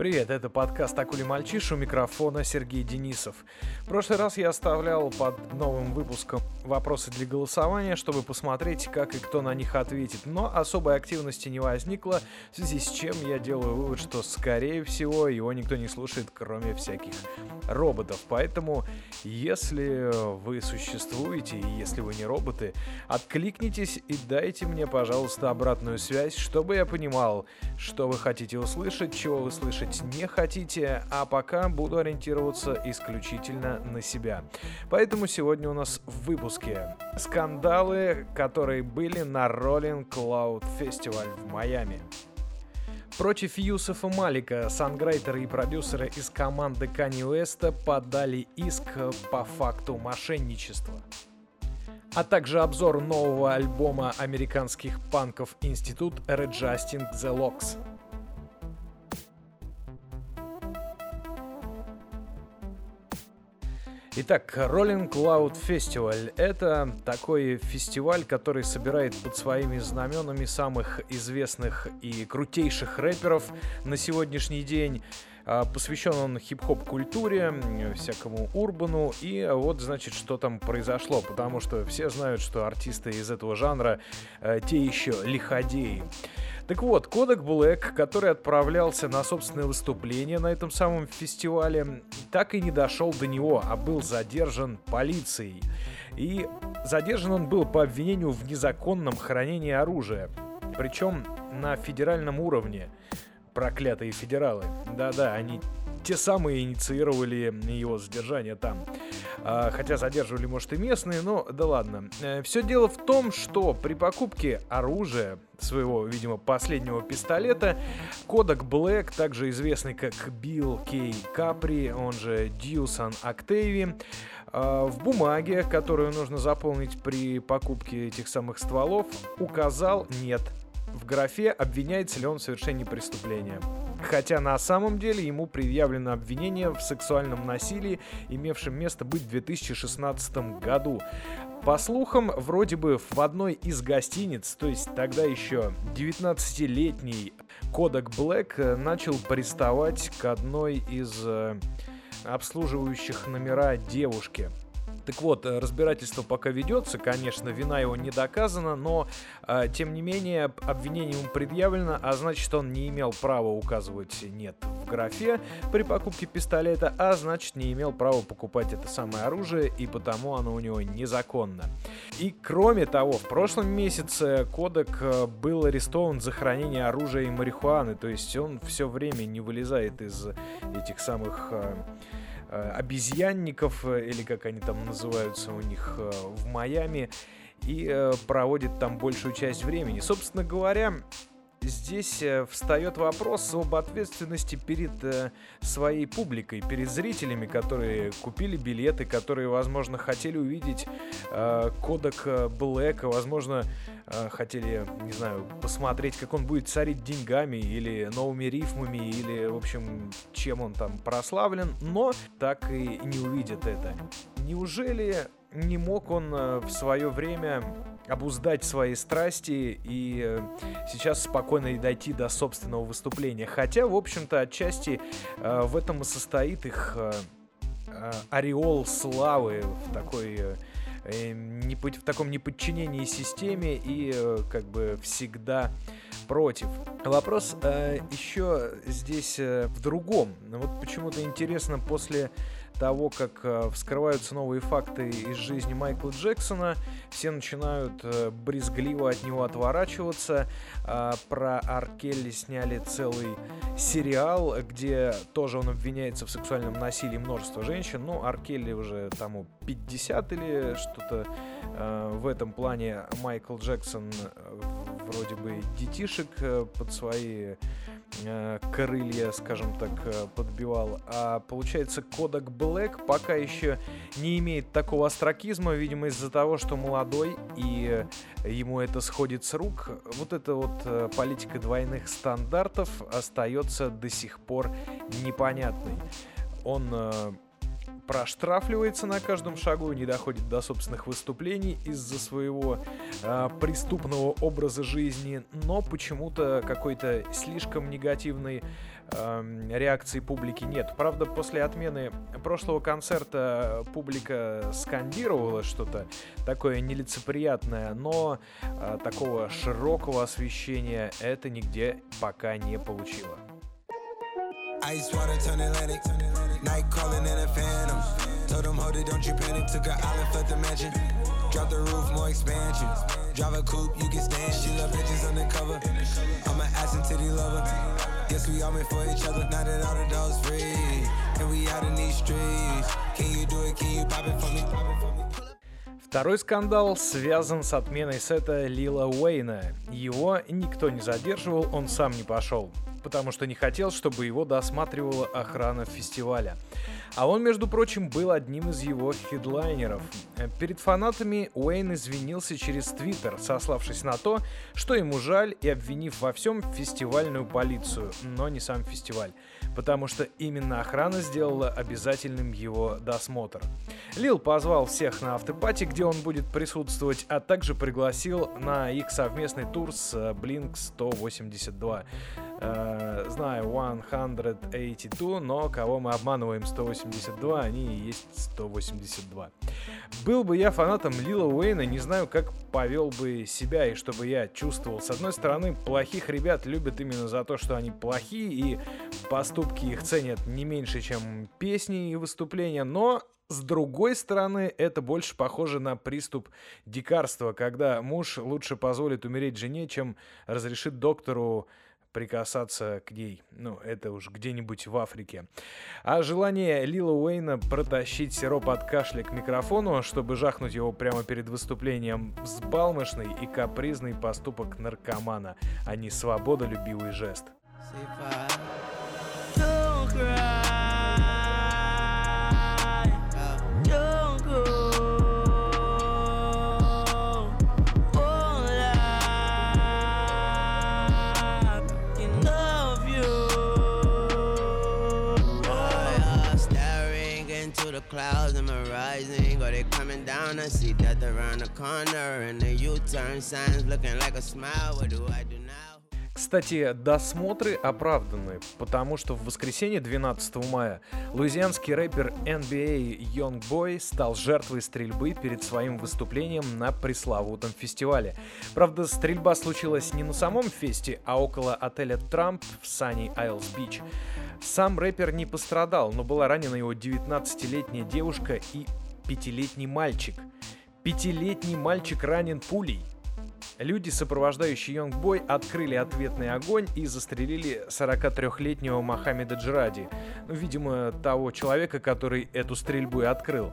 Привет, это подкаст «Акули мальчиш» у микрофона Сергей Денисов. В прошлый раз я оставлял под новым выпуском вопросы для голосования, чтобы посмотреть, как и кто на них ответит, но особой активности не возникло, в связи с чем я делаю вывод, что, скорее всего, его никто не слушает, кроме всяких роботов. Поэтому, если вы существуете, и если вы не роботы, откликнитесь и дайте мне, пожалуйста, обратную связь, чтобы я понимал, что вы хотите услышать, чего вы слышите слушать не хотите, а пока буду ориентироваться исключительно на себя. Поэтому сегодня у нас в выпуске скандалы, которые были на Rolling Cloud Festival в Майами. Против Юсефа Малика санграйтеры и продюсеры из команды Kanye West подали иск по факту мошенничества а также обзор нового альбома американских панков Институт Readjusting the Locks. Итак, Rolling Cloud Festival — это такой фестиваль, который собирает под своими знаменами самых известных и крутейших рэперов на сегодняшний день. А, посвящен он хип-хоп культуре, всякому урбану. И вот, значит, что там произошло. Потому что все знают, что артисты из этого жанра э, те еще лиходеи. Так вот, Кодек Блэк, который отправлялся на собственное выступление на этом самом фестивале, так и не дошел до него, а был задержан полицией. И задержан он был по обвинению в незаконном хранении оружия. Причем на федеральном уровне. Проклятые федералы. Да-да, они те самые инициировали его задержание там. А, хотя задерживали, может, и местные, но да ладно. Э, Все дело в том, что при покупке оружия своего, видимо, последнего пистолета, Кодак Блэк, также известный как Билл Кей Капри, он же Дьюсан Октейви, в бумаге, которую нужно заполнить при покупке этих самых стволов, указал «нет» в графе «Обвиняется ли он в совершении преступления». Хотя на самом деле ему предъявлено обвинение в сексуальном насилии, имевшем место быть в 2016 году. По слухам, вроде бы в одной из гостиниц, то есть тогда еще 19-летний Кодак Блэк э, начал приставать к одной из э, обслуживающих номера девушки. Так вот, э, разбирательство пока ведется, конечно, вина его не доказана, но, э, тем не менее, обвинение ему предъявлено, а значит, он не имел права указывать «нет» в графе при покупке пистолета, а значит, не имел права покупать это самое оружие, и потому оно у него незаконно. И кроме того, в прошлом месяце Кодек э, был арестован за хранение оружия и марихуаны, то есть он все время не вылезает из этих самых э, обезьянников, э, или как они там называются у них э, в Майами, и проводит там большую часть времени. Собственно говоря, здесь э, встает вопрос об ответственности перед э, своей публикой, перед зрителями, которые купили билеты, которые, возможно, хотели увидеть э, кодек Блэка, возможно, хотели, не знаю, посмотреть, как он будет царить деньгами или новыми рифмами, или, в общем, чем он там прославлен, но так и не увидят это. Неужели не мог он в свое время обуздать свои страсти и э, сейчас спокойно дойти до собственного выступления. Хотя, в общем-то, отчасти э, в этом и состоит их э, ореол славы в такой не, в таком неподчинении системе и как бы всегда против. Вопрос э, еще здесь э, в другом. Вот почему-то интересно после того, как э, вскрываются новые факты из жизни Майкла Джексона, все начинают э, брезгливо от него отворачиваться. Э, про Аркелли сняли целый сериал, где тоже он обвиняется в сексуальном насилии множества женщин. Ну, Аркелли уже тому 50 или что-то э, в этом плане. Майкл Джексон вроде бы детишек под свои крылья, скажем так, э, подбивал. А получается, Кодак Блэк пока еще не имеет такого астракизма, видимо, из-за того, что молодой и ему это сходит с рук. Вот эта вот политика двойных стандартов остается до сих пор непонятной. Он проштрафливается на каждом шагу, не доходит до собственных выступлений из-за своего э, преступного образа жизни, но почему-то какой-то слишком негативной э, реакции публики нет. Правда, после отмены прошлого концерта публика скандировала что-то такое нелицеприятное, но э, такого широкого освещения это нигде пока не получило. Ice water turn Atlantic. Night calling in a phantom. Told them, hold it, don't you panic. Took an island, left the mansion. Drop the roof, more expansion. Drive a coupe, you can stand. She love bitches undercover. I'm an ass and titty lover. Guess we all meant for each other. Now that all the dogs free. And we out in these streets. Can you do it? Can you pop it for me? Второй скандал связан с отменой сета Лила Уэйна. Его никто не задерживал, он сам не пошел потому что не хотел, чтобы его досматривала охрана фестиваля. А он, между прочим, был одним из его хедлайнеров. Перед фанатами Уэйн извинился через Твиттер, сославшись на то, что ему жаль и обвинив во всем фестивальную полицию, но не сам фестиваль, потому что именно охрана сделала обязательным его досмотр. Лил позвал всех на автопати, где он будет присутствовать, а также пригласил на их совместный тур с Blink 182. Э, знаю 182, но кого мы обманываем 182, они и есть 182. Был бы я фанатом Лила Уэйна, не знаю, как повел бы себя и чтобы я чувствовал. С одной стороны, плохих ребят любят именно за то, что они плохие, и поступки их ценят не меньше, чем песни и выступления, но с другой стороны, это больше похоже на приступ дикарства, когда муж лучше позволит умереть жене, чем разрешит доктору прикасаться к ней. Ну, это уж где-нибудь в Африке. А желание Лила Уэйна протащить сироп от кашля к микрофону, чтобы жахнуть его прямо перед выступлением, взбалмошный и капризный поступок наркомана, а не свободолюбивый жест. Don't down. I see death around the corner, and the U-turn signs looking like a smile. What do I do now? Кстати, досмотры оправданы, потому что в воскресенье 12 мая луизианский рэпер NBA Youngboy стал жертвой стрельбы перед своим выступлением на пресловутом фестивале. Правда, стрельба случилась не на самом фесте, а около отеля Трамп в Sunny Isles Beach. Сам рэпер не пострадал, но была ранена его 19-летняя девушка и пятилетний мальчик. Пятилетний мальчик ранен пулей. Люди, сопровождающие Йонгбой, открыли ответный огонь и застрелили 43-летнего Мохаммеда Джиради, ну, видимо, того человека, который эту стрельбу и открыл.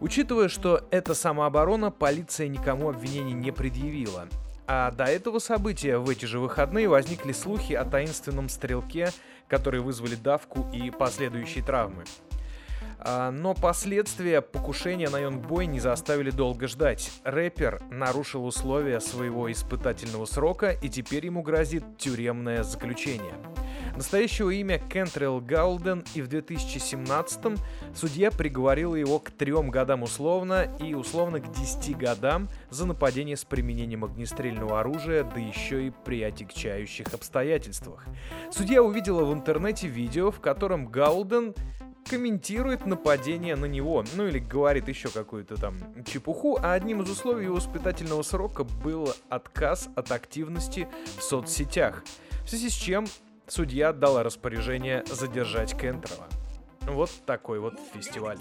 Учитывая, что это самооборона, полиция никому обвинений не предъявила. А до этого события в эти же выходные возникли слухи о таинственном стрелке, которые вызвали давку и последующие травмы. А, но последствия покушения на Йонгбой не заставили долго ждать. Рэпер нарушил условия своего испытательного срока и теперь ему грозит тюремное заключение. Настоящего имя Кентрелл Гаулден и в 2017-м судья приговорил его к трем годам условно и условно к 10 годам за нападение с применением огнестрельного оружия, да еще и при отягчающих обстоятельствах. Судья увидела в интернете видео, в котором Гаулден комментирует нападение на него, ну или говорит еще какую-то там чепуху, а одним из условий его воспитательного срока был отказ от активности в соцсетях, в связи с чем судья отдала распоряжение задержать Кентерова. Вот такой вот фестиваль.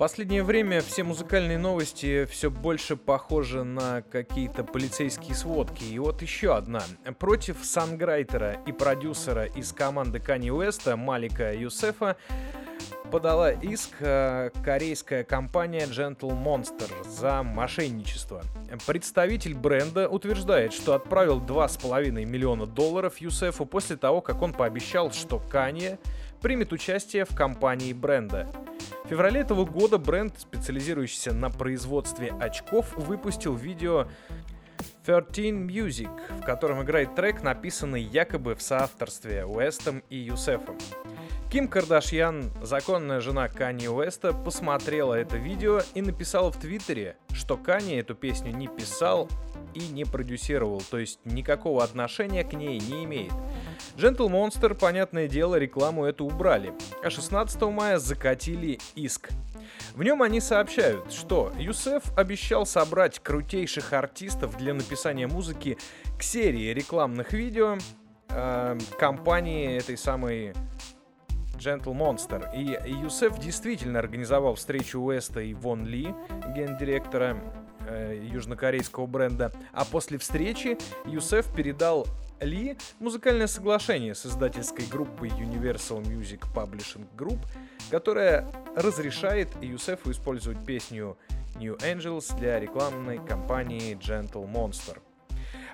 Последнее время все музыкальные новости все больше похожи на какие-то полицейские сводки. И вот еще одна. Против санграйтера и продюсера из команды Кани Уэста Малика Юсефа подала иск э, корейская компания Gentle Monster за мошенничество. Представитель бренда утверждает, что отправил 2,5 миллиона долларов Юсефу после того, как он пообещал, что Канье примет участие в кампании бренда. В феврале этого года бренд, специализирующийся на производстве очков, выпустил видео 13 Music, в котором играет трек, написанный якобы в соавторстве Уэстом и Юсефом. Ким Кардашьян, законная жена Кани Уэста, посмотрела это видео и написала в Твиттере, что Кани эту песню не писал и не продюсировал, то есть никакого отношения к ней не имеет. Gentle Monster, понятное дело, рекламу эту убрали, а 16 мая закатили иск. В нем они сообщают, что Юсеф обещал собрать крутейших артистов для написания музыки к серии рекламных видео э, компании этой самой Gentle Monster. И Юсеф действительно организовал встречу Уэста и Вон Ли, гендиректора э, южнокорейского бренда. А после встречи Юсеф передал ли музыкальное соглашение с издательской группой Universal Music Publishing Group, которая разрешает Юсефу использовать песню New Angels для рекламной кампании Gentle Monster.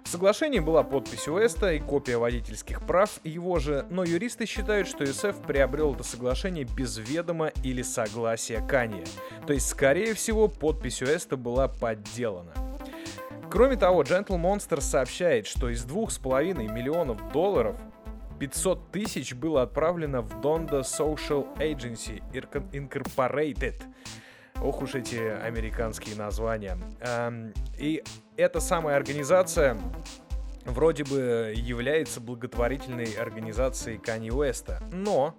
В соглашении была подпись Уэста и копия водительских прав его же, но юристы считают, что ЮСФ приобрел это соглашение без ведома или согласия Канье. То есть, скорее всего, подпись Уэста была подделана. Кроме того, Gentle Monster сообщает, что из 2,5 миллионов долларов 500 тысяч было отправлено в Donda Social Agency Incorporated. Ох уж эти американские названия. Эм, и эта самая организация вроде бы является благотворительной организацией Кани Уэста. Но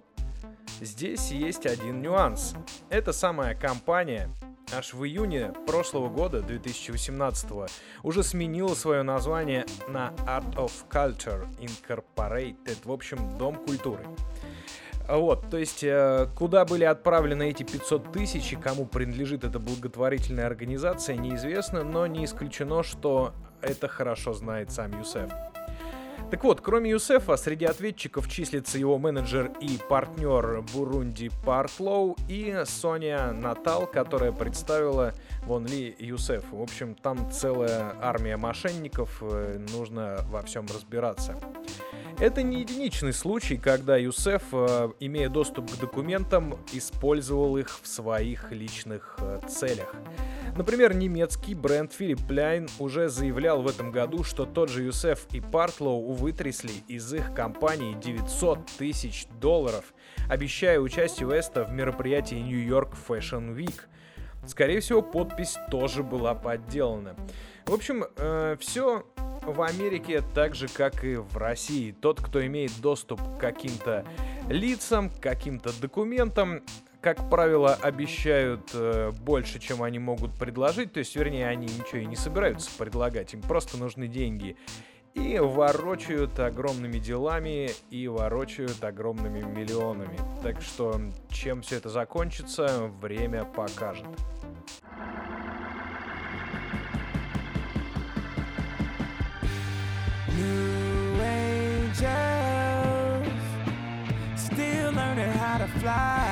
здесь есть один нюанс. Эта самая компания аж в июне прошлого года, 2018, уже сменила свое название на Art of Culture Incorporated, в общем, Дом культуры. Вот, то есть, э, куда были отправлены эти 500 тысяч и кому принадлежит эта благотворительная организация, неизвестно, но не исключено, что это хорошо знает сам Юсеф. Так вот, кроме Юсефа, среди ответчиков числится его менеджер и партнер Бурунди Партлоу и Соня Натал, которая представила Вон Ли Юсефу. В общем, там целая армия мошенников, э, нужно во всем разбираться. Это не единичный случай, когда Юсеф, э, имея доступ к документам, использовал их в своих личных э, целях. Например, немецкий бренд Philip Plein уже заявлял в этом году, что тот же Юсеф и Партлоу вытрясли из их компании 900 тысяч долларов, обещая участие Уэста в мероприятии York Fashion Week. Скорее всего, подпись тоже была подделана. В общем, э, все в Америке так же, как и в России. Тот, кто имеет доступ к каким-то лицам, к каким-то документам, как правило, обещают э, больше, чем они могут предложить. То есть, вернее, они ничего и не собираются предлагать. Им просто нужны деньги. И ворочают огромными делами, и ворочают огромными миллионами. Так что, чем все это закончится, время покажет. New angels, still learning how to fly.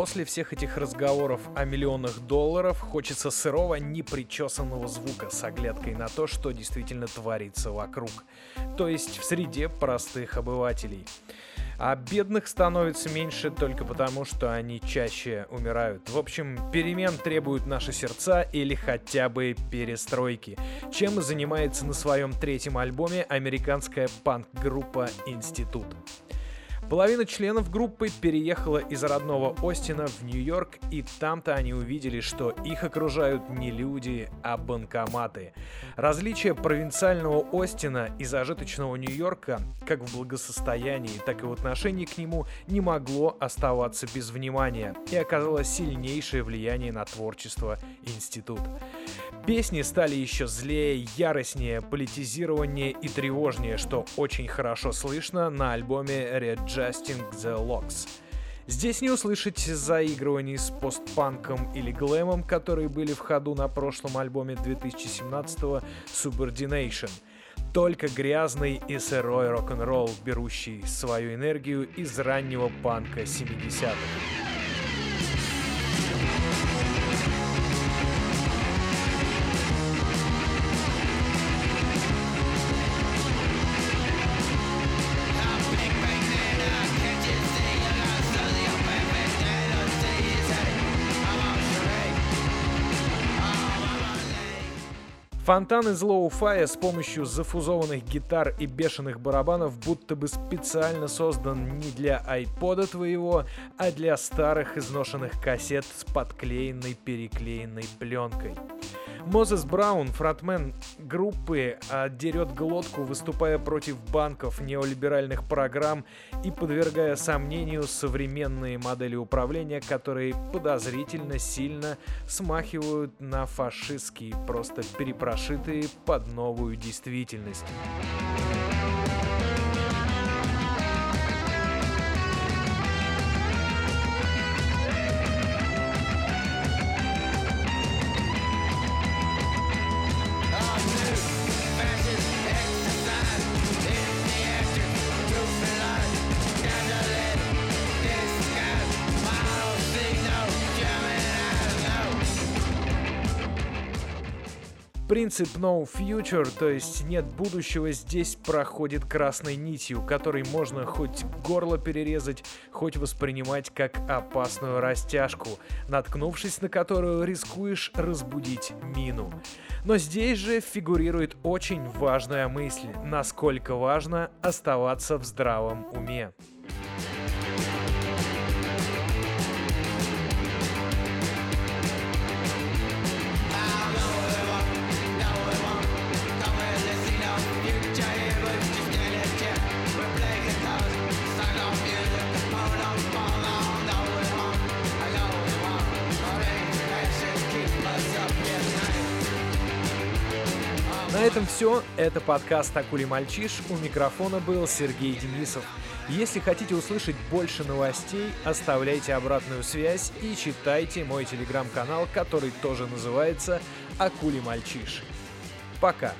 После всех этих разговоров о миллионах долларов хочется сырого, непричесанного звука с оглядкой на то, что действительно творится вокруг. То есть в среде простых обывателей. А бедных становится меньше только потому, что они чаще умирают. В общем, перемен требуют наши сердца или хотя бы перестройки. Чем занимается на своем третьем альбоме американская панк-группа «Институт». Половина членов группы переехала из родного Остина в Нью-Йорк, и там-то они увидели, что их окружают не люди, а банкоматы. Различие провинциального Остина и зажиточного Нью-Йорка, как в благосостоянии, так и в отношении к нему, не могло оставаться без внимания и оказало сильнейшее влияние на творчество институт. Песни стали еще злее, яростнее, политизированнее и тревожнее, что очень хорошо слышно на альбоме Readjusting the Locks. Здесь не услышать заигрываний с постпанком или глэмом, которые были в ходу на прошлом альбоме 2017-го Subordination. Только грязный и сырой рок-н-ролл, берущий свою энергию из раннего панка 70-х. Фонтан из лоу-фая с помощью зафузованных гитар и бешеных барабанов будто бы специально создан не для айпода твоего, а для старых изношенных кассет с подклеенной переклеенной пленкой. Мозес Браун, фронтмен группы, дерет глотку, выступая против банков, неолиберальных программ и подвергая сомнению современные модели управления, которые подозрительно сильно смахивают на фашистские, просто перепрошитые под новую действительность. Принцип No Future, то есть нет будущего, здесь проходит красной нитью, которой можно хоть горло перерезать, хоть воспринимать как опасную растяжку, наткнувшись на которую рискуешь разбудить мину. Но здесь же фигурирует очень важная мысль, насколько важно оставаться в здравом уме. На этом все. Это подкаст «Акули Мальчиш». У микрофона был Сергей Денисов. Если хотите услышать больше новостей, оставляйте обратную связь и читайте мой телеграм-канал, который тоже называется «Акули Мальчиш». Пока!